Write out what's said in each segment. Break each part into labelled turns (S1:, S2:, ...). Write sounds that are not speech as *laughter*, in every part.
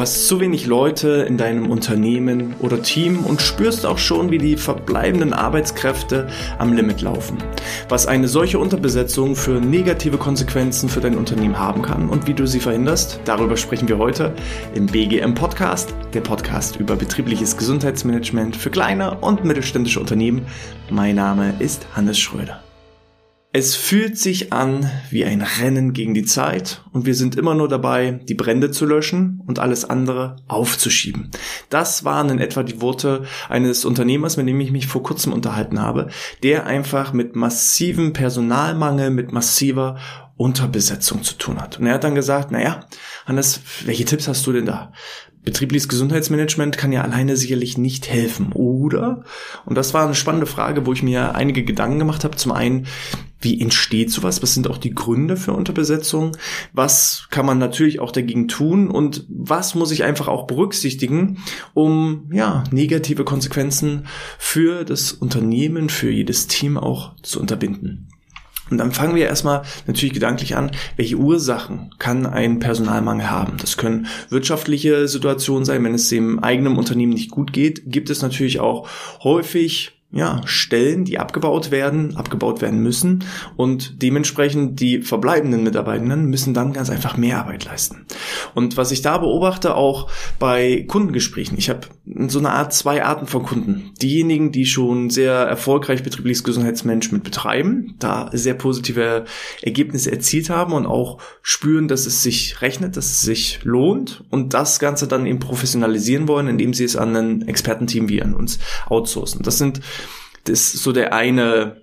S1: Du hast zu wenig Leute in deinem Unternehmen oder Team und spürst auch schon, wie die verbleibenden Arbeitskräfte am Limit laufen. Was eine solche Unterbesetzung für negative Konsequenzen für dein Unternehmen haben kann und wie du sie verhinderst, darüber sprechen wir heute im BGM Podcast, der Podcast über betriebliches Gesundheitsmanagement für kleine und mittelständische Unternehmen. Mein Name ist Hannes Schröder. Es fühlt sich an wie ein Rennen gegen die Zeit und wir sind immer nur dabei, die Brände zu löschen und alles andere aufzuschieben. Das waren in etwa die Worte eines Unternehmers, mit dem ich mich vor kurzem unterhalten habe, der einfach mit massivem Personalmangel, mit massiver Unterbesetzung zu tun hat. Und er hat dann gesagt, naja, Hannes, welche Tipps hast du denn da? betriebliches Gesundheitsmanagement kann ja alleine sicherlich nicht helfen, oder? Und das war eine spannende Frage, wo ich mir einige Gedanken gemacht habe. Zum einen, wie entsteht sowas? Was sind auch die Gründe für Unterbesetzung? Was kann man natürlich auch dagegen tun? Und was muss ich einfach auch berücksichtigen, um, ja, negative Konsequenzen für das Unternehmen, für jedes Team auch zu unterbinden? Und dann fangen wir erstmal natürlich gedanklich an, welche Ursachen kann ein Personalmangel haben. Das können wirtschaftliche Situationen sein, wenn es dem eigenen Unternehmen nicht gut geht, gibt es natürlich auch häufig ja, Stellen, die abgebaut werden, abgebaut werden müssen und dementsprechend die verbleibenden Mitarbeitenden müssen dann ganz einfach mehr Arbeit leisten. Und was ich da beobachte, auch bei Kundengesprächen, ich habe so eine Art zwei Arten von Kunden. Diejenigen, die schon sehr erfolgreich betriebliches Gesundheitsmanagement betreiben, da sehr positive Ergebnisse erzielt haben und auch spüren, dass es sich rechnet, dass es sich lohnt und das Ganze dann eben professionalisieren wollen, indem sie es an ein Expertenteam wie an uns outsourcen. Das sind das ist so der eine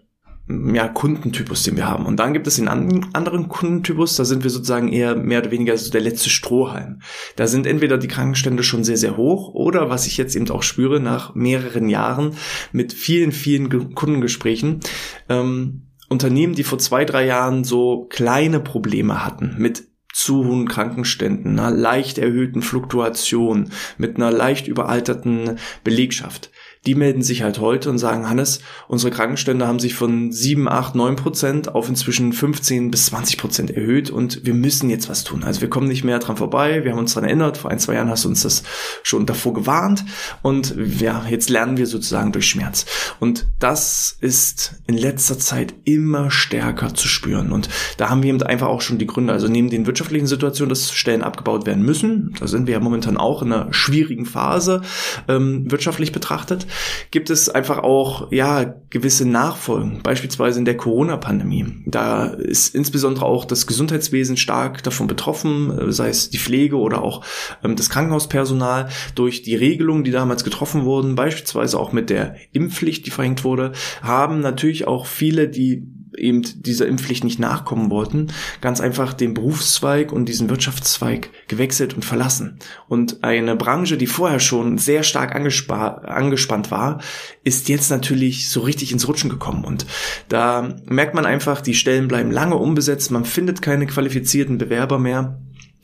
S1: ja, Kundentypus, den wir haben. Und dann gibt es den anderen Kundentypus, da sind wir sozusagen eher mehr oder weniger so der letzte Strohhalm. Da sind entweder die Krankenstände schon sehr, sehr hoch oder was ich jetzt eben auch spüre nach mehreren Jahren mit vielen, vielen Kundengesprächen, ähm, Unternehmen, die vor zwei, drei Jahren so kleine Probleme hatten mit zu hohen Krankenständen, einer leicht erhöhten Fluktuation, mit einer leicht überalterten Belegschaft die melden sich halt heute und sagen, Hannes, unsere Krankenstände haben sich von 7, 8, 9 Prozent auf inzwischen 15 bis 20 Prozent erhöht und wir müssen jetzt was tun. Also wir kommen nicht mehr dran vorbei. Wir haben uns daran erinnert. Vor ein, zwei Jahren hast du uns das schon davor gewarnt und ja, jetzt lernen wir sozusagen durch Schmerz. Und das ist in letzter Zeit immer stärker zu spüren. Und da haben wir eben einfach auch schon die Gründe. Also neben den wirtschaftlichen Situationen, dass Stellen abgebaut werden müssen, da sind wir ja momentan auch in einer schwierigen Phase ähm, wirtschaftlich betrachtet, gibt es einfach auch ja gewisse Nachfolgen, beispielsweise in der Corona-Pandemie. Da ist insbesondere auch das Gesundheitswesen stark davon betroffen, äh, sei es die Pflege oder auch ähm, das Krankenhauspersonal durch die Regelungen, die damals getroffen wurden, beispielsweise auch mit der Impfpflicht, die verhängt wurde, haben natürlich auch viele, die eben dieser Impfpflicht nicht nachkommen wollten, ganz einfach den Berufszweig und diesen Wirtschaftszweig gewechselt und verlassen. Und eine Branche, die vorher schon sehr stark angespannt war, ist jetzt natürlich so richtig ins Rutschen gekommen. Und da merkt man einfach, die Stellen bleiben lange unbesetzt, man findet keine qualifizierten Bewerber mehr.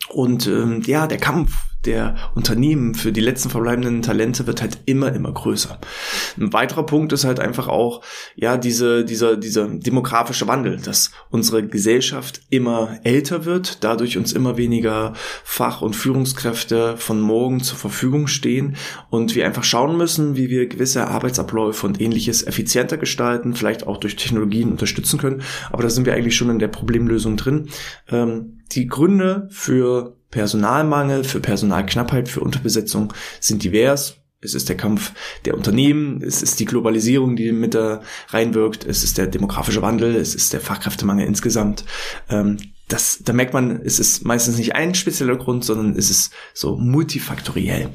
S1: Und ähm, ja, der Kampf der Unternehmen für die letzten verbleibenden Talente wird halt immer, immer größer. Ein weiterer Punkt ist halt einfach auch, ja, diese, dieser, dieser demografische Wandel, dass unsere Gesellschaft immer älter wird, dadurch uns immer weniger Fach- und Führungskräfte von morgen zur Verfügung stehen und wir einfach schauen müssen, wie wir gewisse Arbeitsabläufe und ähnliches effizienter gestalten, vielleicht auch durch Technologien unterstützen können. Aber da sind wir eigentlich schon in der Problemlösung drin. Ähm, die Gründe für Personalmangel, für Personalknappheit, für Unterbesetzung sind divers. Es ist der Kampf der Unternehmen, es ist die Globalisierung, die mit da reinwirkt, es ist der demografische Wandel, es ist der Fachkräftemangel insgesamt. Ähm, das, da merkt man, es ist meistens nicht ein spezieller Grund, sondern es ist so multifaktoriell.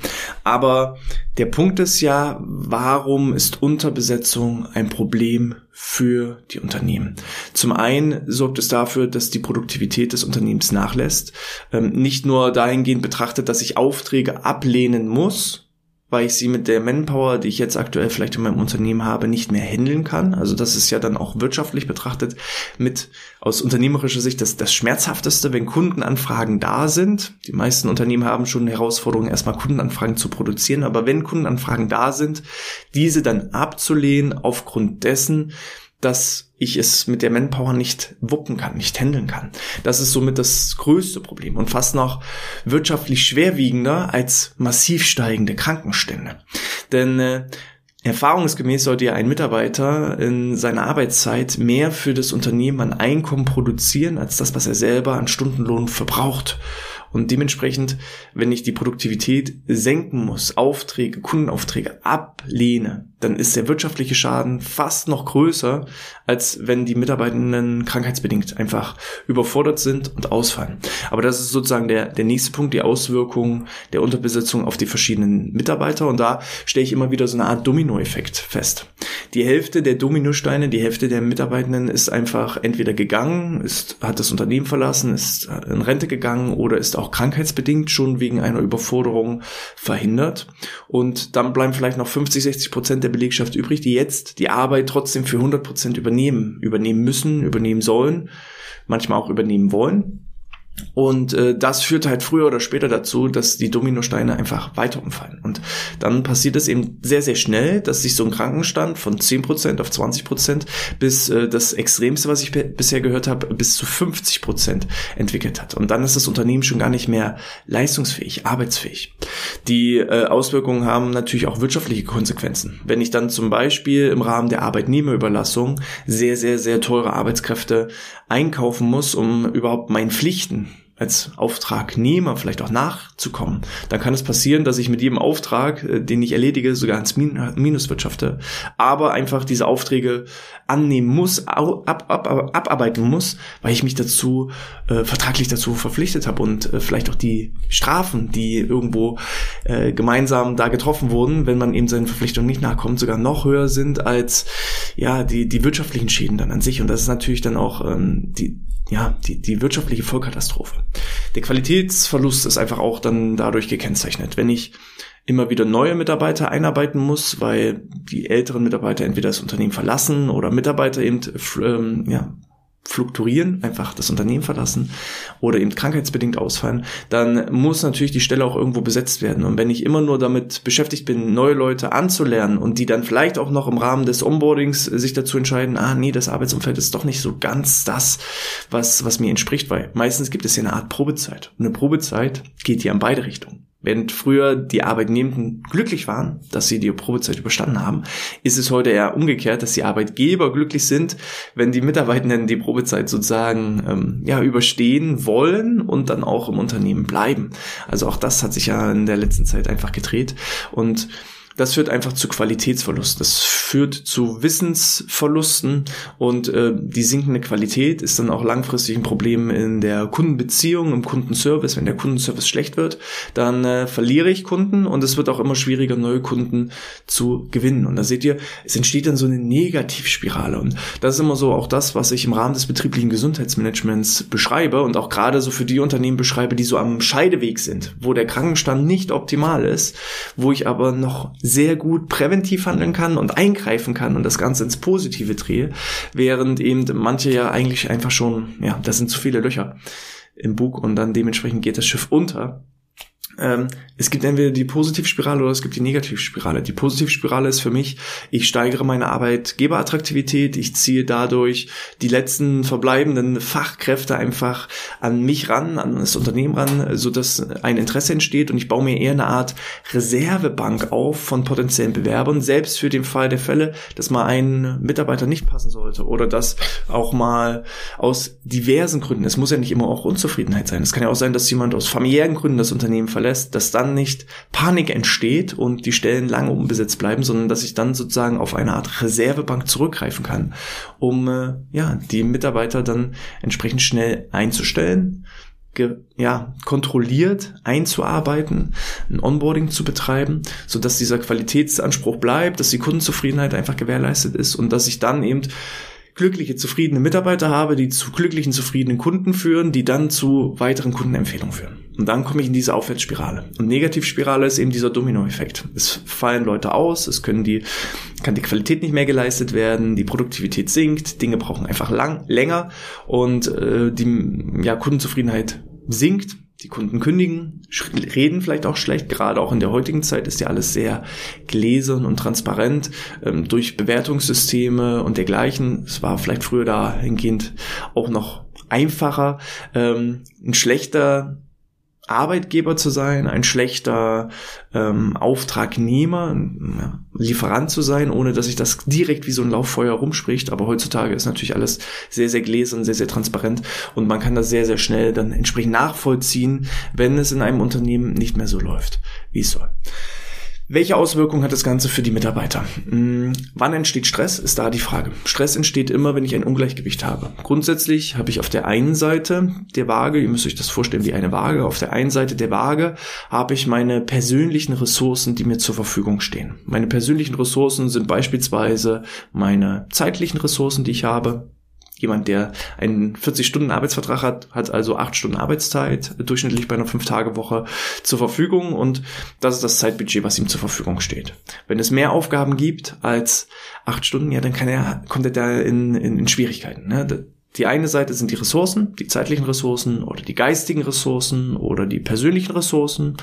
S1: Aber der Punkt ist ja, warum ist Unterbesetzung ein Problem für die Unternehmen? Zum einen sorgt es dafür, dass die Produktivität des Unternehmens nachlässt. Ähm, nicht nur dahingehend betrachtet, dass ich Aufträge ablehnen muss, weil ich sie mit der Manpower, die ich jetzt aktuell vielleicht in meinem Unternehmen habe, nicht mehr handeln kann. Also das ist ja dann auch wirtschaftlich betrachtet mit aus unternehmerischer Sicht das, das Schmerzhafteste, wenn Kundenanfragen da sind. Die meisten Unternehmen haben schon Herausforderungen, erstmal Kundenanfragen zu produzieren, aber wenn Kundenanfragen da sind, diese dann abzulehnen aufgrund dessen, dass ich es mit der Manpower nicht wuppen kann, nicht handeln kann. Das ist somit das größte Problem und fast noch wirtschaftlich schwerwiegender als massiv steigende Krankenstände. Denn äh, Erfahrungsgemäß sollte ja ein Mitarbeiter in seiner Arbeitszeit mehr für das Unternehmen an Einkommen produzieren, als das, was er selber an Stundenlohn verbraucht. Und dementsprechend, wenn ich die Produktivität senken muss, Aufträge, Kundenaufträge ablehne, dann ist der wirtschaftliche Schaden fast noch größer, als wenn die Mitarbeitenden krankheitsbedingt einfach überfordert sind und ausfallen. Aber das ist sozusagen der, der nächste Punkt, die Auswirkungen der Unterbesetzung auf die verschiedenen Mitarbeiter. Und da stelle ich immer wieder so eine Art Dominoeffekt fest. Die Hälfte der Dominosteine, die Hälfte der Mitarbeitenden ist einfach entweder gegangen, ist, hat das Unternehmen verlassen, ist in Rente gegangen oder ist auch krankheitsbedingt schon wegen einer Überforderung verhindert. Und dann bleiben vielleicht noch 50, 60 Prozent der Belegschaft übrig, die jetzt die Arbeit trotzdem für 100 Prozent übernehmen, übernehmen müssen, übernehmen sollen, manchmal auch übernehmen wollen. Und äh, das führt halt früher oder später dazu, dass die Dominosteine einfach weiter umfallen. Und dann passiert es eben sehr, sehr schnell, dass sich so ein Krankenstand von 10% auf 20% bis äh, das Extremste, was ich bisher gehört habe, bis zu 50% entwickelt hat. Und dann ist das Unternehmen schon gar nicht mehr leistungsfähig, arbeitsfähig. Die äh, Auswirkungen haben natürlich auch wirtschaftliche Konsequenzen. Wenn ich dann zum Beispiel im Rahmen der Arbeitnehmerüberlassung sehr, sehr, sehr teure Arbeitskräfte einkaufen muss, um überhaupt meinen Pflichten als Auftragnehmer vielleicht auch nachzukommen, dann kann es passieren, dass ich mit jedem Auftrag, äh, den ich erledige, sogar ins Minus wirtschafte, aber einfach diese Aufträge annehmen muss, ab, ab, ab, abarbeiten muss, weil ich mich dazu äh, vertraglich dazu verpflichtet habe und äh, vielleicht auch die Strafen, die irgendwo äh, gemeinsam da getroffen wurden, wenn man eben seinen Verpflichtungen nicht nachkommt, sogar noch höher sind als ja die die wirtschaftlichen Schäden dann an sich und das ist natürlich dann auch ähm, die ja, die, die wirtschaftliche Vollkatastrophe. Der Qualitätsverlust ist einfach auch dann dadurch gekennzeichnet. Wenn ich immer wieder neue Mitarbeiter einarbeiten muss, weil die älteren Mitarbeiter entweder das Unternehmen verlassen oder Mitarbeiter eben ähm, ja, fluktuieren, einfach das Unternehmen verlassen oder eben krankheitsbedingt ausfallen, dann muss natürlich die Stelle auch irgendwo besetzt werden. Und wenn ich immer nur damit beschäftigt bin, neue Leute anzulernen und die dann vielleicht auch noch im Rahmen des Onboardings sich dazu entscheiden, ah nee, das Arbeitsumfeld ist doch nicht so ganz das, was, was mir entspricht, weil meistens gibt es ja eine Art Probezeit. Und eine Probezeit geht ja in beide Richtungen. Während früher die Arbeitnehmenden glücklich waren, dass sie die Probezeit überstanden haben, ist es heute eher umgekehrt, dass die Arbeitgeber glücklich sind, wenn die Mitarbeitenden die Probezeit sozusagen ähm, ja überstehen wollen und dann auch im Unternehmen bleiben. Also auch das hat sich ja in der letzten Zeit einfach gedreht und das führt einfach zu Qualitätsverlust. Das führt zu Wissensverlusten und äh, die sinkende Qualität ist dann auch langfristig ein Problem in der Kundenbeziehung, im Kundenservice. Wenn der Kundenservice schlecht wird, dann äh, verliere ich Kunden und es wird auch immer schwieriger, neue Kunden zu gewinnen. Und da seht ihr, es entsteht dann so eine Negativspirale. Und das ist immer so auch das, was ich im Rahmen des betrieblichen Gesundheitsmanagements beschreibe und auch gerade so für die Unternehmen beschreibe, die so am Scheideweg sind, wo der Krankenstand nicht optimal ist, wo ich aber noch sehr gut präventiv handeln kann und eingreifen kann und das Ganze ins Positive drehe, während eben manche ja eigentlich einfach schon, ja, das sind zu viele Löcher im Bug und dann dementsprechend geht das Schiff unter ähm, es gibt entweder die Positivspirale oder es gibt die Negativspirale. Die Positivspirale ist für mich, ich steigere meine Arbeitgeberattraktivität, ich ziehe dadurch die letzten verbleibenden Fachkräfte einfach an mich ran, an das Unternehmen ran, so ein Interesse entsteht und ich baue mir eher eine Art Reservebank auf von potenziellen Bewerbern, selbst für den Fall der Fälle, dass mal ein Mitarbeiter nicht passen sollte oder dass auch mal aus diversen Gründen, es muss ja nicht immer auch Unzufriedenheit sein, es kann ja auch sein, dass jemand aus familiären Gründen das Unternehmen verlässt, lässt, dass dann nicht Panik entsteht und die Stellen lange unbesetzt bleiben, sondern dass ich dann sozusagen auf eine Art Reservebank zurückgreifen kann, um äh, ja die Mitarbeiter dann entsprechend schnell einzustellen ja, kontrolliert einzuarbeiten, ein Onboarding zu betreiben, so dass dieser Qualitätsanspruch bleibt, dass die Kundenzufriedenheit einfach gewährleistet ist und dass ich dann eben glückliche, zufriedene Mitarbeiter habe, die zu glücklichen, zufriedenen Kunden führen, die dann zu weiteren Kundenempfehlungen führen. Und dann komme ich in diese Aufwärtsspirale. Und Negativspirale ist eben dieser Dominoeffekt. Es fallen Leute aus, es können die, kann die Qualität nicht mehr geleistet werden, die Produktivität sinkt, Dinge brauchen einfach lang, länger und äh, die ja, Kundenzufriedenheit sinkt Die Kunden kündigen, reden vielleicht auch schlecht. Gerade auch in der heutigen Zeit ist ja alles sehr gläsern und transparent ähm, durch Bewertungssysteme und dergleichen. Es war vielleicht früher dahingehend auch noch einfacher. Ähm, ein schlechter Arbeitgeber zu sein, ein schlechter ähm, Auftragnehmer, ja, Lieferant zu sein, ohne dass sich das direkt wie so ein Lauffeuer rumspricht. Aber heutzutage ist natürlich alles sehr, sehr gläsern, sehr, sehr transparent und man kann das sehr, sehr schnell dann entsprechend nachvollziehen, wenn es in einem Unternehmen nicht mehr so läuft, wie es soll. Welche Auswirkungen hat das Ganze für die Mitarbeiter? Hm, wann entsteht Stress? Ist da die Frage. Stress entsteht immer, wenn ich ein Ungleichgewicht habe. Grundsätzlich habe ich auf der einen Seite der Waage, ihr müsst euch das vorstellen wie eine Waage, auf der einen Seite der Waage habe ich meine persönlichen Ressourcen, die mir zur Verfügung stehen. Meine persönlichen Ressourcen sind beispielsweise meine zeitlichen Ressourcen, die ich habe, Jemand, der einen 40-Stunden-Arbeitsvertrag hat, hat also 8 Stunden Arbeitszeit, durchschnittlich bei einer 5-Tage-Woche zur Verfügung und das ist das Zeitbudget, was ihm zur Verfügung steht. Wenn es mehr Aufgaben gibt als 8 Stunden, ja, dann kann er, kommt er da in, in, in Schwierigkeiten. Ne? Die eine Seite sind die Ressourcen, die zeitlichen Ressourcen oder die geistigen Ressourcen oder die persönlichen Ressourcen.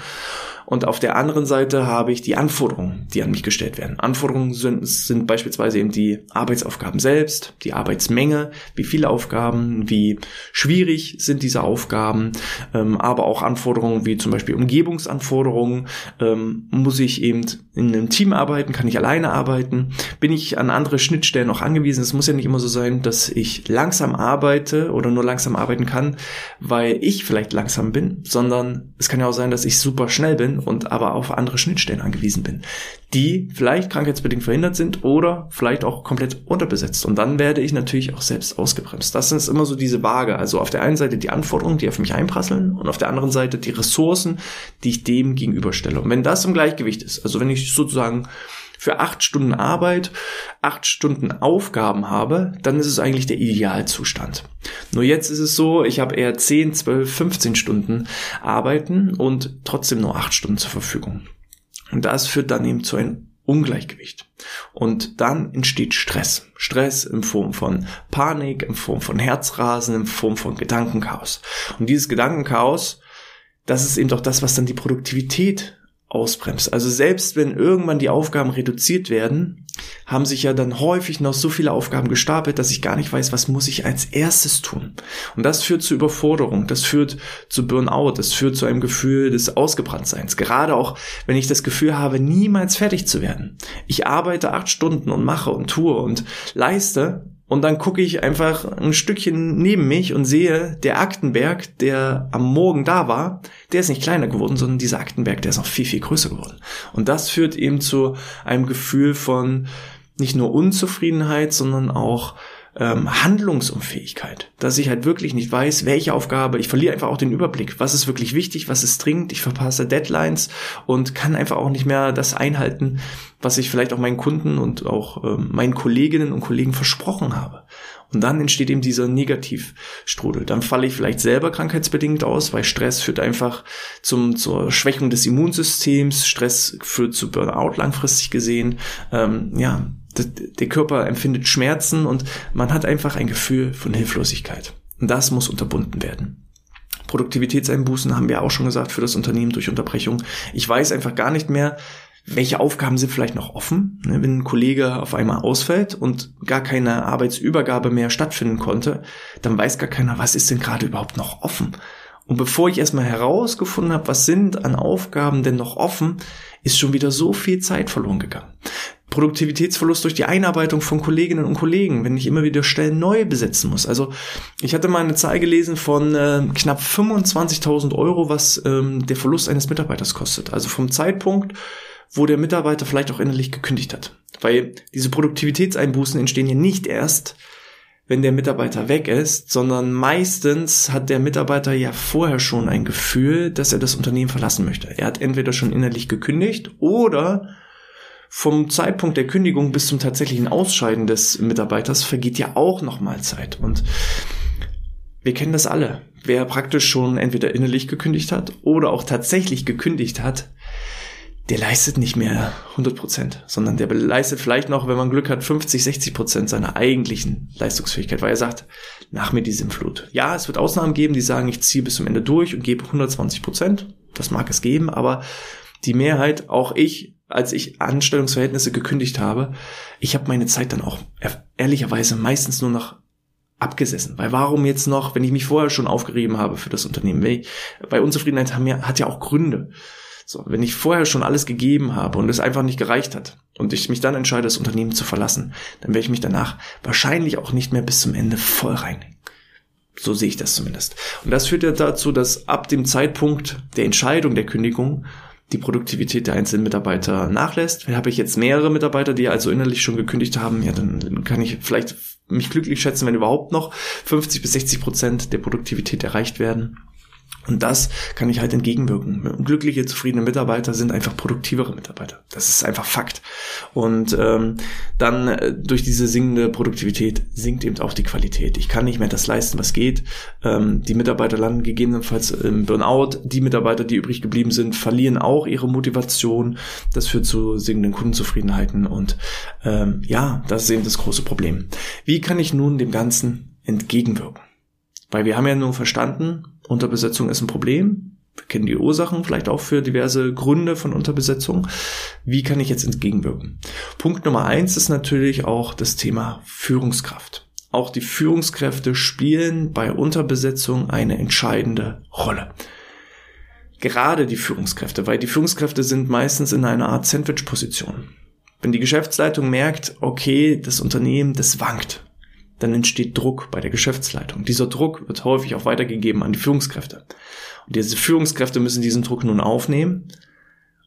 S1: Und auf der anderen Seite habe ich die Anforderungen, die an mich gestellt werden. Anforderungen sind, sind beispielsweise eben die Arbeitsaufgaben selbst, die Arbeitsmenge, wie viele Aufgaben, wie schwierig sind diese Aufgaben, ähm, aber auch Anforderungen wie zum Beispiel Umgebungsanforderungen. Ähm, muss ich eben in einem Team arbeiten? Kann ich alleine arbeiten? Bin ich an andere Schnittstellen noch angewiesen? Es muss ja nicht immer so sein, dass ich langsam arbeite oder nur langsam arbeiten kann, weil ich vielleicht langsam bin, sondern es kann ja auch sein, dass ich super schnell bin und aber auf andere Schnittstellen angewiesen bin, die vielleicht krankheitsbedingt verhindert sind oder vielleicht auch komplett unterbesetzt. Und dann werde ich natürlich auch selbst ausgebremst. Das ist immer so diese Waage. Also auf der einen Seite die Anforderungen, die auf mich einprasseln und auf der anderen Seite die Ressourcen, die ich dem gegenüberstelle. Und wenn das im Gleichgewicht ist, also wenn ich sozusagen für acht Stunden Arbeit acht Stunden Aufgaben habe, dann ist es eigentlich der Idealzustand. Nur jetzt ist es so, ich habe eher 10, 12, 15 Stunden arbeiten und trotzdem nur acht Stunden zur Verfügung. Und das führt dann eben zu einem Ungleichgewicht. Und dann entsteht Stress. Stress in Form von Panik, in Form von Herzrasen, in Form von Gedankenchaos. Und dieses Gedankenchaos, das ist eben doch das, was dann die Produktivität ausbremst. Also selbst wenn irgendwann die Aufgaben reduziert werden, haben sich ja dann häufig noch so viele Aufgaben gestapelt, dass ich gar nicht weiß, was muss ich als erstes tun. Und das führt zu Überforderung, das führt zu Burnout, das führt zu einem Gefühl des Ausgebranntseins. Gerade auch, wenn ich das Gefühl habe, niemals fertig zu werden. Ich arbeite acht Stunden und mache und tue und leiste und dann gucke ich einfach ein Stückchen neben mich und sehe, der Aktenberg, der am Morgen da war, der ist nicht kleiner geworden, sondern dieser Aktenberg, der ist noch viel, viel größer geworden. Und das führt eben zu einem Gefühl von nicht nur Unzufriedenheit, sondern auch ähm, Handlungsunfähigkeit, dass ich halt wirklich nicht weiß, welche Aufgabe, ich verliere einfach auch den Überblick, was ist wirklich wichtig, was ist dringend, ich verpasse Deadlines und kann einfach auch nicht mehr das einhalten, was ich vielleicht auch meinen Kunden und auch ähm, meinen Kolleginnen und Kollegen versprochen habe. Und dann entsteht eben dieser Negativstrudel. Dann falle ich vielleicht selber krankheitsbedingt aus, weil Stress führt einfach zum, zur Schwächung des Immunsystems. Stress führt zu Burnout langfristig gesehen. Ähm, ja, der Körper empfindet Schmerzen und man hat einfach ein Gefühl von Hilflosigkeit. Und das muss unterbunden werden. Produktivitätseinbußen haben wir auch schon gesagt für das Unternehmen durch Unterbrechung. Ich weiß einfach gar nicht mehr, welche Aufgaben sind vielleicht noch offen. Ne, wenn ein Kollege auf einmal ausfällt und gar keine Arbeitsübergabe mehr stattfinden konnte, dann weiß gar keiner, was ist denn gerade überhaupt noch offen. Und bevor ich erstmal herausgefunden habe, was sind an Aufgaben denn noch offen, ist schon wieder so viel Zeit verloren gegangen. Produktivitätsverlust durch die Einarbeitung von Kolleginnen und Kollegen, wenn ich immer wieder Stellen neu besetzen muss. Also ich hatte mal eine Zahl gelesen von äh, knapp 25.000 Euro, was ähm, der Verlust eines Mitarbeiters kostet. Also vom Zeitpunkt, wo der Mitarbeiter vielleicht auch innerlich gekündigt hat. Weil diese Produktivitätseinbußen entstehen ja nicht erst, wenn der Mitarbeiter weg ist, sondern meistens hat der Mitarbeiter ja vorher schon ein Gefühl, dass er das Unternehmen verlassen möchte. Er hat entweder schon innerlich gekündigt oder vom Zeitpunkt der Kündigung bis zum tatsächlichen Ausscheiden des Mitarbeiters vergeht ja auch nochmal Zeit. Und wir kennen das alle. Wer praktisch schon entweder innerlich gekündigt hat oder auch tatsächlich gekündigt hat, der leistet nicht mehr 100 Prozent, sondern der leistet vielleicht noch, wenn man Glück hat, 50, 60 Prozent seiner eigentlichen Leistungsfähigkeit, weil er sagt, nach mir die Sinnflut. Ja, es wird Ausnahmen geben, die sagen, ich ziehe bis zum Ende durch und gebe 120 Prozent. Das mag es geben, aber die Mehrheit, auch ich, als ich Anstellungsverhältnisse gekündigt habe, ich habe meine Zeit dann auch ehrlicherweise meistens nur noch abgesessen. Weil warum jetzt noch, wenn ich mich vorher schon aufgerieben habe für das Unternehmen? Bei Unzufriedenheit haben ja, hat ja auch Gründe. So, wenn ich vorher schon alles gegeben habe und es einfach nicht gereicht hat und ich mich dann entscheide, das Unternehmen zu verlassen, dann werde ich mich danach wahrscheinlich auch nicht mehr bis zum Ende voll reinhängen. So sehe ich das zumindest. Und das führt ja dazu, dass ab dem Zeitpunkt der Entscheidung der Kündigung die Produktivität der einzelnen Mitarbeiter nachlässt. Habe ich jetzt mehrere Mitarbeiter, die also innerlich schon gekündigt haben, ja, dann kann ich vielleicht mich glücklich schätzen, wenn überhaupt noch 50 bis 60 Prozent der Produktivität erreicht werden. Und das kann ich halt entgegenwirken. Glückliche, zufriedene Mitarbeiter sind einfach produktivere Mitarbeiter. Das ist einfach Fakt. Und ähm, dann äh, durch diese sinkende Produktivität sinkt eben auch die Qualität. Ich kann nicht mehr das leisten, was geht. Ähm, die Mitarbeiter landen gegebenenfalls im Burnout. Die Mitarbeiter, die übrig geblieben sind, verlieren auch ihre Motivation. Das führt zu sinkenden Kundenzufriedenheiten. Und ähm, ja, das ist eben das große Problem. Wie kann ich nun dem Ganzen entgegenwirken? Weil wir haben ja nun verstanden, Unterbesetzung ist ein Problem. Wir kennen die Ursachen vielleicht auch für diverse Gründe von Unterbesetzung. Wie kann ich jetzt entgegenwirken? Punkt Nummer eins ist natürlich auch das Thema Führungskraft. Auch die Führungskräfte spielen bei Unterbesetzung eine entscheidende Rolle. Gerade die Führungskräfte, weil die Führungskräfte sind meistens in einer Art Sandwich-Position. Wenn die Geschäftsleitung merkt, okay, das Unternehmen, das wankt, dann entsteht Druck bei der Geschäftsleitung. Dieser Druck wird häufig auch weitergegeben an die Führungskräfte. Und diese Führungskräfte müssen diesen Druck nun aufnehmen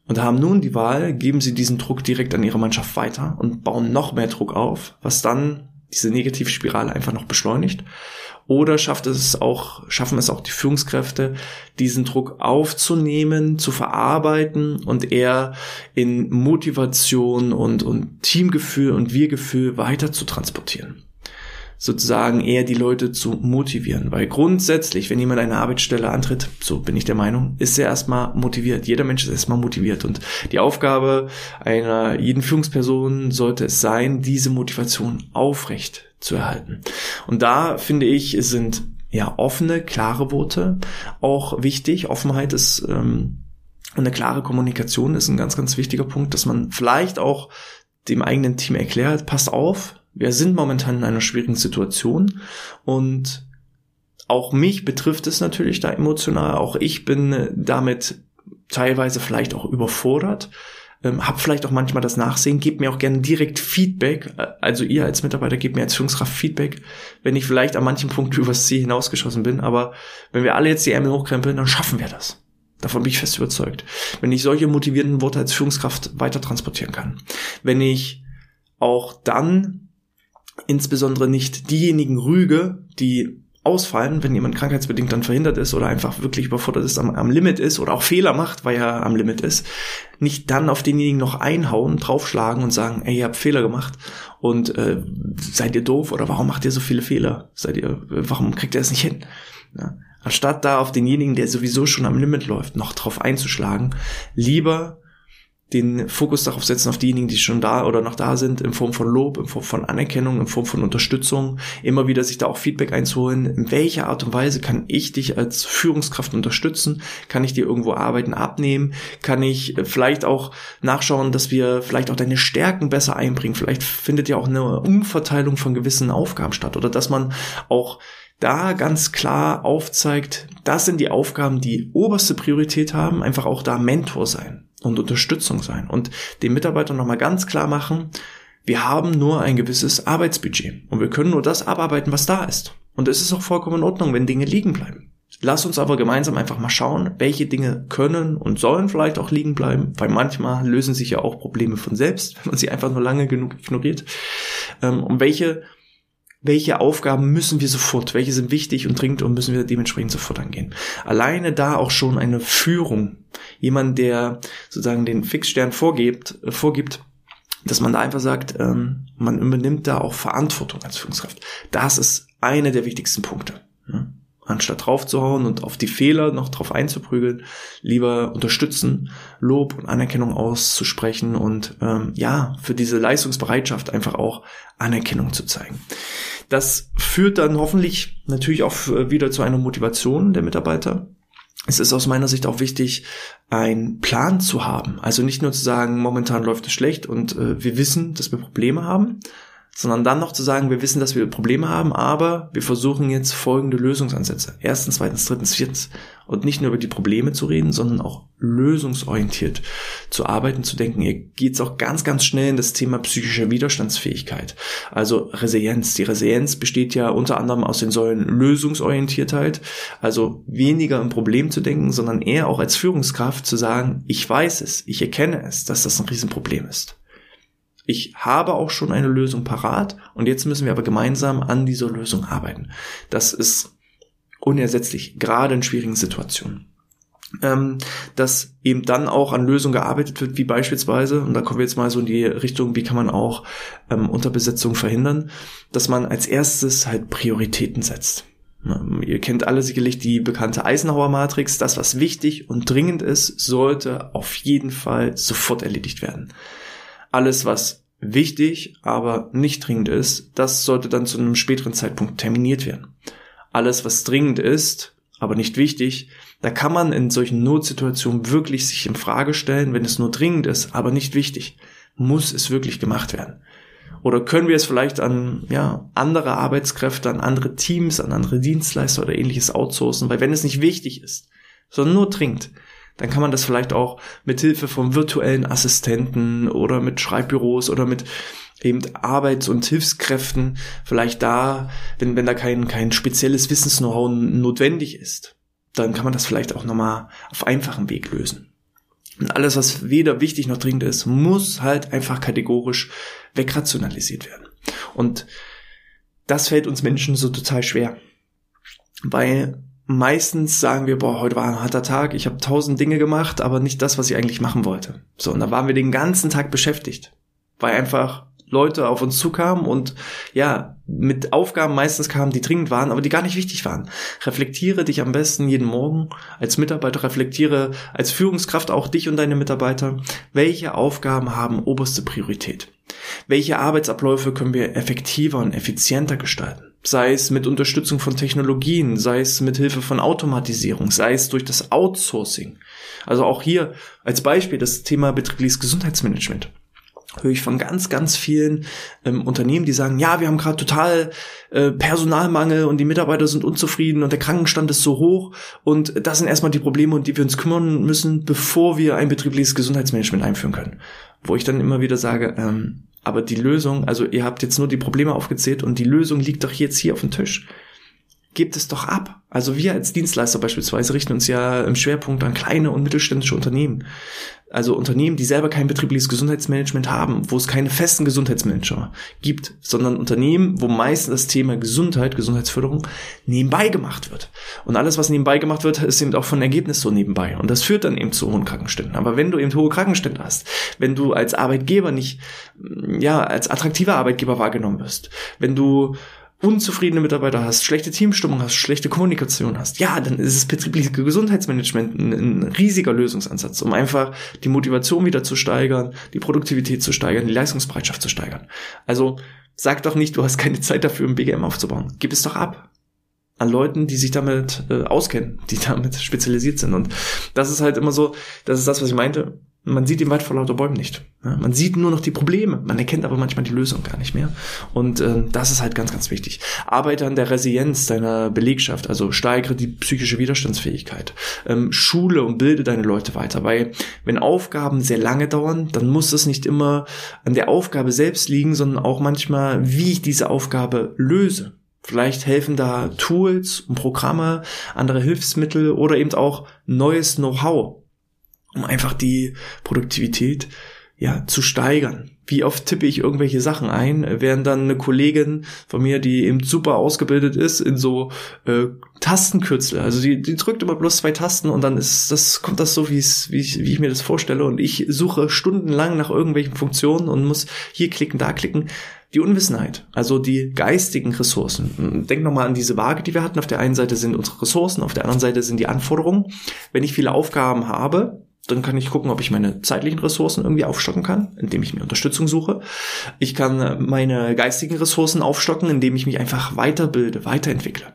S1: und haben nun die Wahl, geben sie diesen Druck direkt an ihre Mannschaft weiter und bauen noch mehr Druck auf, was dann diese Negativspirale einfach noch beschleunigt. Oder schafft es auch, schaffen es auch die Führungskräfte, diesen Druck aufzunehmen, zu verarbeiten und eher in Motivation und, und Teamgefühl und Wir-Gefühl weiter zu transportieren sozusagen eher die Leute zu motivieren. Weil grundsätzlich, wenn jemand eine Arbeitsstelle antritt, so bin ich der Meinung, ist er erstmal motiviert. Jeder Mensch ist erstmal motiviert. Und die Aufgabe einer jeden Führungsperson sollte es sein, diese Motivation aufrecht zu erhalten. Und da finde ich, sind ja offene, klare Worte auch wichtig. Offenheit ist ähm, eine klare Kommunikation ist ein ganz, ganz wichtiger Punkt, dass man vielleicht auch dem eigenen Team erklärt, passt auf, wir sind momentan in einer schwierigen Situation und auch mich betrifft es natürlich da emotional. Auch ich bin damit teilweise vielleicht auch überfordert. Ähm, hab vielleicht auch manchmal das Nachsehen, gebt mir auch gerne direkt Feedback, also ihr als Mitarbeiter gebt mir als Führungskraft Feedback, wenn ich vielleicht an manchen Punkten *laughs* übers Ziel hinausgeschossen bin, aber wenn wir alle jetzt die Ärmel hochkrempeln, dann schaffen wir das. Davon bin ich fest überzeugt. Wenn ich solche motivierenden Worte als Führungskraft weiter transportieren kann. Wenn ich auch dann insbesondere nicht diejenigen rüge, die ausfallen, wenn jemand krankheitsbedingt dann verhindert ist oder einfach wirklich überfordert ist, am, am Limit ist oder auch Fehler macht, weil er am Limit ist, nicht dann auf denjenigen noch einhauen, draufschlagen und sagen, ey, ihr habt Fehler gemacht und äh, seid ihr doof oder warum macht ihr so viele Fehler? Seid ihr, warum kriegt ihr es nicht hin? Ja. Anstatt da auf denjenigen, der sowieso schon am Limit läuft, noch drauf einzuschlagen, lieber den Fokus darauf setzen, auf diejenigen, die schon da oder noch da sind, in Form von Lob, in Form von Anerkennung, in Form von Unterstützung, immer wieder sich da auch Feedback einzuholen. In welcher Art und Weise kann ich dich als Führungskraft unterstützen? Kann ich dir irgendwo Arbeiten abnehmen? Kann ich vielleicht auch nachschauen, dass wir vielleicht auch deine Stärken besser einbringen? Vielleicht findet ja auch eine Umverteilung von gewissen Aufgaben statt oder dass man auch da ganz klar aufzeigt, das sind die Aufgaben, die oberste Priorität haben, einfach auch da Mentor sein und Unterstützung sein und den Mitarbeitern nochmal ganz klar machen, wir haben nur ein gewisses Arbeitsbudget und wir können nur das abarbeiten, was da ist. Und es ist auch vollkommen in Ordnung, wenn Dinge liegen bleiben. Lass uns aber gemeinsam einfach mal schauen, welche Dinge können und sollen vielleicht auch liegen bleiben, weil manchmal lösen sich ja auch Probleme von selbst, *laughs* wenn man sie einfach nur lange genug ignoriert. Ähm, und welche welche Aufgaben müssen wir sofort, welche sind wichtig und dringend und müssen wir dementsprechend sofort angehen. Alleine da auch schon eine Führung, jemand, der sozusagen den Fixstern vorgibt, äh, vorgibt, dass man da einfach sagt, ähm, man übernimmt da auch Verantwortung als Führungskraft. Das ist eine der wichtigsten Punkte. Anstatt draufzuhauen und auf die Fehler noch drauf einzuprügeln, lieber unterstützen, Lob und Anerkennung auszusprechen und ähm, ja, für diese Leistungsbereitschaft einfach auch Anerkennung zu zeigen. Das führt dann hoffentlich natürlich auch wieder zu einer Motivation der Mitarbeiter. Es ist aus meiner Sicht auch wichtig, einen Plan zu haben. Also nicht nur zu sagen, momentan läuft es schlecht und äh, wir wissen, dass wir Probleme haben, sondern dann noch zu sagen, wir wissen, dass wir Probleme haben, aber wir versuchen jetzt folgende Lösungsansätze. Erstens, zweitens, drittens, viertens. Und nicht nur über die Probleme zu reden, sondern auch lösungsorientiert zu arbeiten, zu denken. Hier geht's auch ganz, ganz schnell in das Thema psychische Widerstandsfähigkeit. Also Resilienz. Die Resilienz besteht ja unter anderem aus den Säulen Lösungsorientiertheit. Also weniger im Problem zu denken, sondern eher auch als Führungskraft zu sagen, ich weiß es, ich erkenne es, dass das ein Riesenproblem ist. Ich habe auch schon eine Lösung parat und jetzt müssen wir aber gemeinsam an dieser Lösung arbeiten. Das ist unersetzlich, gerade in schwierigen Situationen. Ähm, dass eben dann auch an Lösungen gearbeitet wird, wie beispielsweise, und da kommen wir jetzt mal so in die Richtung, wie kann man auch ähm, Unterbesetzung verhindern, dass man als erstes halt Prioritäten setzt. Ihr kennt alle sicherlich die bekannte Eisenhower Matrix. Das, was wichtig und dringend ist, sollte auf jeden Fall sofort erledigt werden. Alles, was wichtig, aber nicht dringend ist, das sollte dann zu einem späteren Zeitpunkt terminiert werden. Alles, was dringend ist, aber nicht wichtig, da kann man in solchen Notsituationen wirklich sich in Frage stellen, wenn es nur dringend ist, aber nicht wichtig. Muss es wirklich gemacht werden? Oder können wir es vielleicht an ja, andere Arbeitskräfte, an andere Teams, an andere Dienstleister oder ähnliches outsourcen? Weil wenn es nicht wichtig ist, sondern nur dringend, dann kann man das vielleicht auch mit Hilfe von virtuellen Assistenten oder mit Schreibbüros oder mit eben Arbeits- und Hilfskräften vielleicht da, wenn, wenn da kein, kein spezielles Wissens-Know-how notwendig ist, dann kann man das vielleicht auch nochmal auf einfachem Weg lösen. Und alles, was weder wichtig noch dringend ist, muss halt einfach kategorisch wegrationalisiert werden. Und das fällt uns Menschen so total schwer. Weil meistens sagen wir, boah, heute war ein harter Tag, ich habe tausend Dinge gemacht, aber nicht das, was ich eigentlich machen wollte. So, und da waren wir den ganzen Tag beschäftigt, weil einfach Leute auf uns zukamen und ja, mit Aufgaben meistens kamen, die dringend waren, aber die gar nicht wichtig waren. Reflektiere dich am besten jeden Morgen als Mitarbeiter, reflektiere als Führungskraft auch dich und deine Mitarbeiter, welche Aufgaben haben oberste Priorität. Welche Arbeitsabläufe können wir effektiver und effizienter gestalten? Sei es mit Unterstützung von Technologien, sei es mit Hilfe von Automatisierung, sei es durch das Outsourcing. Also auch hier als Beispiel das Thema betriebliches Gesundheitsmanagement höre ich von ganz, ganz vielen ähm, Unternehmen, die sagen, ja, wir haben gerade total äh, Personalmangel und die Mitarbeiter sind unzufrieden und der Krankenstand ist so hoch und das sind erstmal die Probleme, um die wir uns kümmern müssen, bevor wir ein betriebliches Gesundheitsmanagement einführen können. Wo ich dann immer wieder sage, ähm, aber die Lösung, also ihr habt jetzt nur die Probleme aufgezählt und die Lösung liegt doch jetzt hier auf dem Tisch. Gebt es doch ab. Also wir als Dienstleister beispielsweise richten uns ja im Schwerpunkt an kleine und mittelständische Unternehmen. Also Unternehmen, die selber kein betriebliches Gesundheitsmanagement haben, wo es keine festen Gesundheitsmanager gibt, sondern Unternehmen, wo meistens das Thema Gesundheit, Gesundheitsförderung nebenbei gemacht wird. Und alles, was nebenbei gemacht wird, ist eben auch von Ergebnis so nebenbei. Und das führt dann eben zu hohen Krankenständen. Aber wenn du eben hohe Krankenstände hast, wenn du als Arbeitgeber nicht, ja, als attraktiver Arbeitgeber wahrgenommen wirst, wenn du unzufriedene Mitarbeiter hast, schlechte Teamstimmung hast, schlechte Kommunikation hast, ja, dann ist es betriebliches Gesundheitsmanagement ein, ein, riesiger Lösungsansatz, um einfach die Motivation wieder zu steigern, die Produktivität zu steigern, die Leistungsbereitschaft zu steigern. Also sag doch nicht, du hast keine Zeit dafür, ein BGM aufzubauen. Gib es doch ab an Leuten, die sich damit äh, auskennen, die damit spezialisiert sind. Und das ist halt immer so, das ist das, was ich meinte man sieht den Wald vor lauter Bäumen nicht. Ja, man sieht nur noch die Probleme, man erkennt aber manchmal die Lösung gar nicht mehr. Und äh, das ist halt ganz, ganz wichtig. Arbeite an der Resilienz deiner Belegschaft, also steigere die psychische Widerstandsfähigkeit. Ähm, schule und bilde deine Leute weiter, weil wenn Aufgaben sehr lange dauern, dann muss es nicht immer an der Aufgabe selbst liegen, sondern auch manchmal, wie ich diese Aufgabe löse. Vielleicht helfen da Tools und Programme, andere Hilfsmittel oder eben auch neues Know-how um einfach die Produktivität ja zu steigern. Wie oft tippe ich irgendwelche Sachen ein, während dann eine Kollegin von mir, die eben super ausgebildet ist, in so äh, Tastenkürzel. Also die, die drückt immer bloß zwei Tasten und dann ist das kommt das so, wie ich, wie ich mir das vorstelle und ich suche stundenlang nach irgendwelchen Funktionen und muss hier klicken, da klicken. die Unwissenheit, also die geistigen Ressourcen. Denk nochmal an diese Waage, die wir hatten. Auf der einen Seite sind unsere Ressourcen, auf der anderen Seite sind die Anforderungen. Wenn ich viele Aufgaben habe, dann kann ich gucken, ob ich meine zeitlichen Ressourcen irgendwie aufstocken kann, indem ich mir Unterstützung suche. Ich kann meine geistigen Ressourcen aufstocken, indem ich mich einfach weiterbilde, weiterentwickle.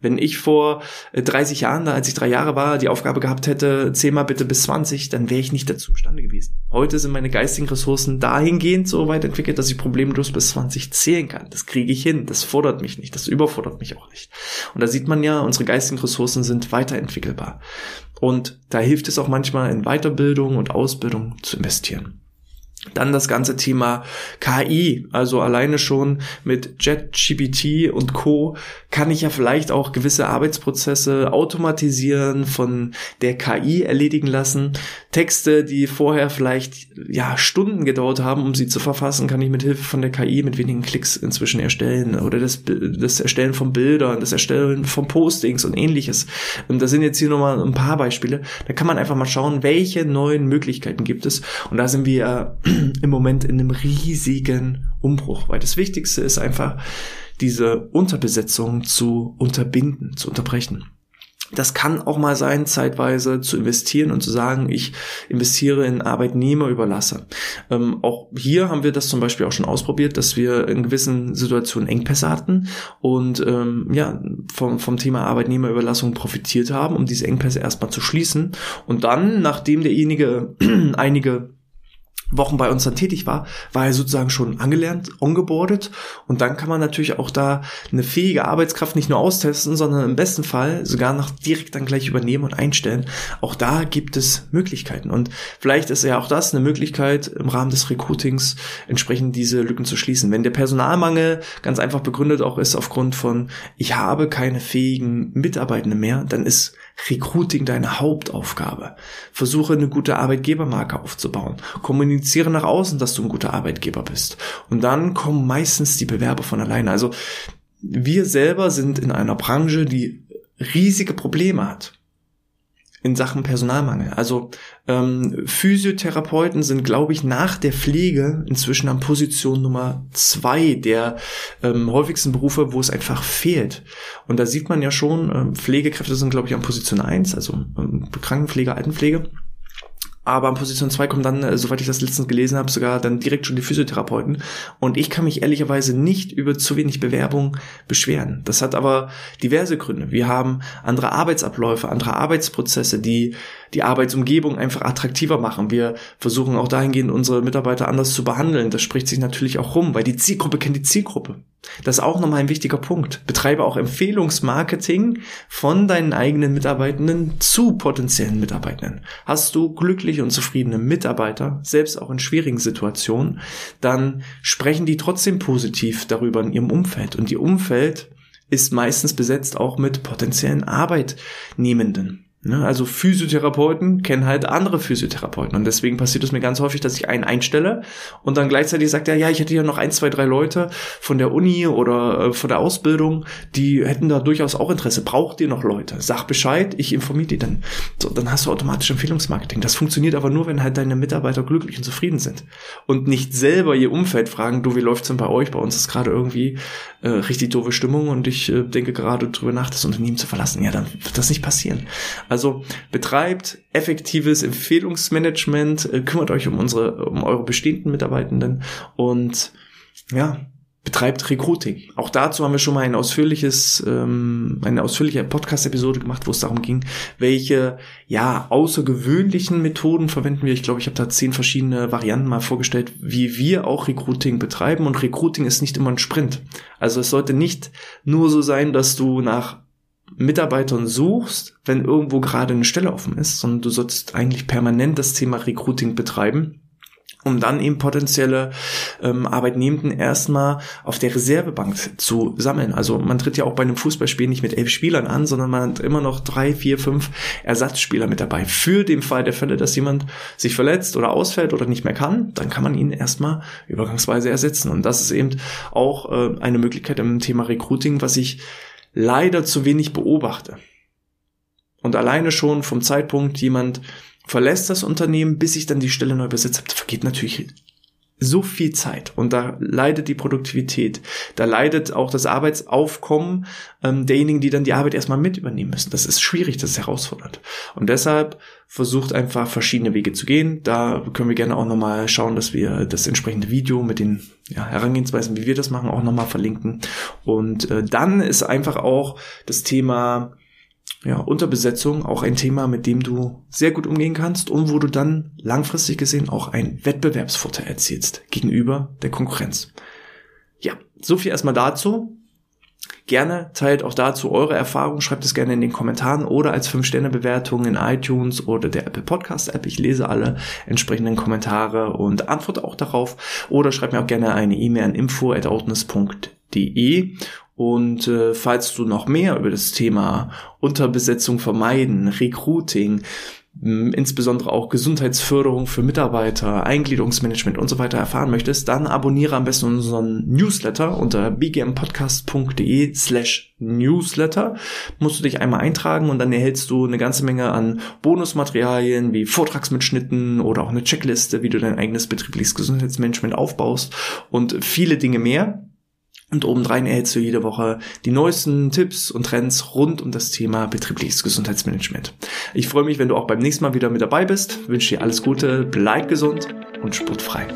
S1: Wenn ich vor 30 äh, Jahren, da als ich drei Jahre war, die Aufgabe gehabt hätte, zähl mal bitte bis 20, dann wäre ich nicht dazu imstande gewesen. Heute sind meine geistigen Ressourcen dahingehend so weit entwickelt, dass ich problemlos bis 20 zählen kann. Das kriege ich hin. Das fordert mich nicht. Das überfordert mich auch nicht. Und da sieht man ja, unsere geistigen Ressourcen sind weiterentwickelbar. Und da hilft es auch manchmal in Weiterbildung und Ausbildung zu investieren. Dann das ganze Thema KI, also alleine schon mit JetGPT und Co. kann ich ja vielleicht auch gewisse Arbeitsprozesse automatisieren, von der KI erledigen lassen. Texte, die vorher vielleicht ja Stunden gedauert haben, um sie zu verfassen, kann ich mit Hilfe von der KI mit wenigen Klicks inzwischen erstellen oder das, das Erstellen von Bildern, das Erstellen von Postings und ähnliches. Und das sind jetzt hier nochmal ein paar Beispiele. Da kann man einfach mal schauen, welche neuen Möglichkeiten gibt es. Und da sind wir *clears throat* im Moment in einem riesigen Umbruch, weil das Wichtigste ist einfach, diese Unterbesetzung zu unterbinden, zu unterbrechen. Das kann auch mal sein, zeitweise zu investieren und zu sagen, ich investiere in Arbeitnehmerüberlasse. Ähm, auch hier haben wir das zum Beispiel auch schon ausprobiert, dass wir in gewissen Situationen Engpässe hatten und ähm, ja vom, vom Thema Arbeitnehmerüberlassung profitiert haben, um diese Engpässe erstmal zu schließen. Und dann, nachdem derjenige *clears throat* einige Wochen bei uns dann tätig war, war er sozusagen schon angelernt, ongeboardet und dann kann man natürlich auch da eine fähige Arbeitskraft nicht nur austesten, sondern im besten Fall sogar noch direkt dann gleich übernehmen und einstellen. Auch da gibt es Möglichkeiten und vielleicht ist ja auch das eine Möglichkeit im Rahmen des Recruitings entsprechend diese Lücken zu schließen. Wenn der Personalmangel ganz einfach begründet auch ist aufgrund von ich habe keine fähigen Mitarbeitende mehr, dann ist Recruiting deine Hauptaufgabe. Versuche eine gute Arbeitgebermarke aufzubauen. Kommuniziere nach außen, dass du ein guter Arbeitgeber bist. Und dann kommen meistens die Bewerber von alleine. Also wir selber sind in einer Branche, die riesige Probleme hat in Sachen Personalmangel. Also ähm, Physiotherapeuten sind, glaube ich, nach der Pflege inzwischen an Position Nummer zwei der ähm, häufigsten Berufe, wo es einfach fehlt. Und da sieht man ja schon, ähm, Pflegekräfte sind, glaube ich, an Position eins, also ähm, Krankenpflege, Altenpflege aber an Position 2 kommen dann, äh, soweit ich das letztens gelesen habe, sogar dann direkt schon die Physiotherapeuten. Und ich kann mich ehrlicherweise nicht über zu wenig Bewerbung beschweren. Das hat aber diverse Gründe. Wir haben andere Arbeitsabläufe, andere Arbeitsprozesse, die die Arbeitsumgebung einfach attraktiver machen. Wir versuchen auch dahingehend unsere Mitarbeiter anders zu behandeln. Das spricht sich natürlich auch rum, weil die Zielgruppe kennt die Zielgruppe. Das ist auch nochmal ein wichtiger Punkt. Betreibe auch Empfehlungsmarketing von deinen eigenen Mitarbeitenden zu potenziellen Mitarbeitenden. Hast du glückliche und zufriedene Mitarbeiter, selbst auch in schwierigen Situationen, dann sprechen die trotzdem positiv darüber in ihrem Umfeld. Und ihr Umfeld ist meistens besetzt auch mit potenziellen Arbeitnehmenden. Ne? Also Physiotherapeuten kennen halt andere Physiotherapeuten und deswegen passiert es mir ganz häufig, dass ich einen einstelle und dann gleichzeitig sagt er, ja, ich hätte ja noch ein, zwei, drei Leute von der Uni oder äh, von der Ausbildung, die hätten da durchaus auch Interesse. Braucht ihr noch Leute? Sag Bescheid, ich informiere die dann. So, dann hast du automatisch Empfehlungsmarketing. Das funktioniert aber nur, wenn halt deine Mitarbeiter glücklich und zufrieden sind und nicht selber ihr Umfeld fragen, du, wie läuft's denn bei euch? Bei uns ist gerade irgendwie äh, richtig doofe Stimmung und ich äh, denke gerade drüber nach, das Unternehmen zu verlassen. Ja, dann wird das nicht passieren. Also betreibt effektives Empfehlungsmanagement, äh, kümmert euch um unsere, um eure bestehenden Mitarbeitenden und ja, betreibt Recruiting. Auch dazu haben wir schon mal ein ausführliches, ähm, eine ausführliche Podcast-Episode gemacht, wo es darum ging, welche ja außergewöhnlichen Methoden verwenden wir. Ich glaube, ich habe da zehn verschiedene Varianten mal vorgestellt, wie wir auch Recruiting betreiben. Und Recruiting ist nicht immer ein Sprint. Also es sollte nicht nur so sein, dass du nach Mitarbeitern suchst, wenn irgendwo gerade eine Stelle offen ist, sondern du sollst eigentlich permanent das Thema Recruiting betreiben, um dann eben potenzielle ähm, Arbeitnehmenden erstmal auf der Reservebank zu sammeln. Also man tritt ja auch bei einem Fußballspiel nicht mit elf Spielern an, sondern man hat immer noch drei, vier, fünf Ersatzspieler mit dabei. Für den Fall der Fälle, dass jemand sich verletzt oder ausfällt oder nicht mehr kann, dann kann man ihn erstmal übergangsweise ersetzen. Und das ist eben auch äh, eine Möglichkeit im Thema Recruiting, was ich leider zu wenig beobachte. Und alleine schon vom Zeitpunkt, jemand verlässt das Unternehmen, bis ich dann die Stelle neu besetzt habe, vergeht natürlich so viel Zeit und da leidet die Produktivität, da leidet auch das Arbeitsaufkommen ähm, derjenigen, die dann die Arbeit erstmal mit übernehmen müssen. Das ist schwierig, das ist herausfordernd. Und deshalb versucht einfach verschiedene Wege zu gehen. Da können wir gerne auch nochmal schauen, dass wir das entsprechende Video mit den ja, Herangehensweisen, wie wir das machen, auch nochmal verlinken. Und äh, dann ist einfach auch das Thema ja, Unterbesetzung auch ein Thema, mit dem du sehr gut umgehen kannst und wo du dann langfristig gesehen auch einen Wettbewerbsvorteil erzielst gegenüber der Konkurrenz. Ja, so viel erstmal dazu. Gerne teilt auch dazu eure Erfahrungen, schreibt es gerne in den Kommentaren oder als 5-Sterne-Bewertung in iTunes oder der Apple Podcast App. Ich lese alle entsprechenden Kommentare und antworte auch darauf. Oder schreibt mir auch gerne eine E-Mail an info.outness.de und äh, falls du noch mehr über das Thema Unterbesetzung vermeiden, Recruiting, insbesondere auch Gesundheitsförderung für Mitarbeiter, Eingliederungsmanagement und so weiter erfahren möchtest, dann abonniere am besten unseren Newsletter unter bgmpodcast.de slash newsletter. Musst du dich einmal eintragen und dann erhältst du eine ganze Menge an Bonusmaterialien wie Vortragsmitschnitten oder auch eine Checkliste, wie du dein eigenes betriebliches Gesundheitsmanagement aufbaust und viele Dinge mehr. Und obendrein erhältst du jede Woche die neuesten Tipps und Trends rund um das Thema betriebliches Gesundheitsmanagement. Ich freue mich, wenn du auch beim nächsten Mal wieder mit dabei bist. wünsche dir alles Gute, bleib gesund und sportfrei.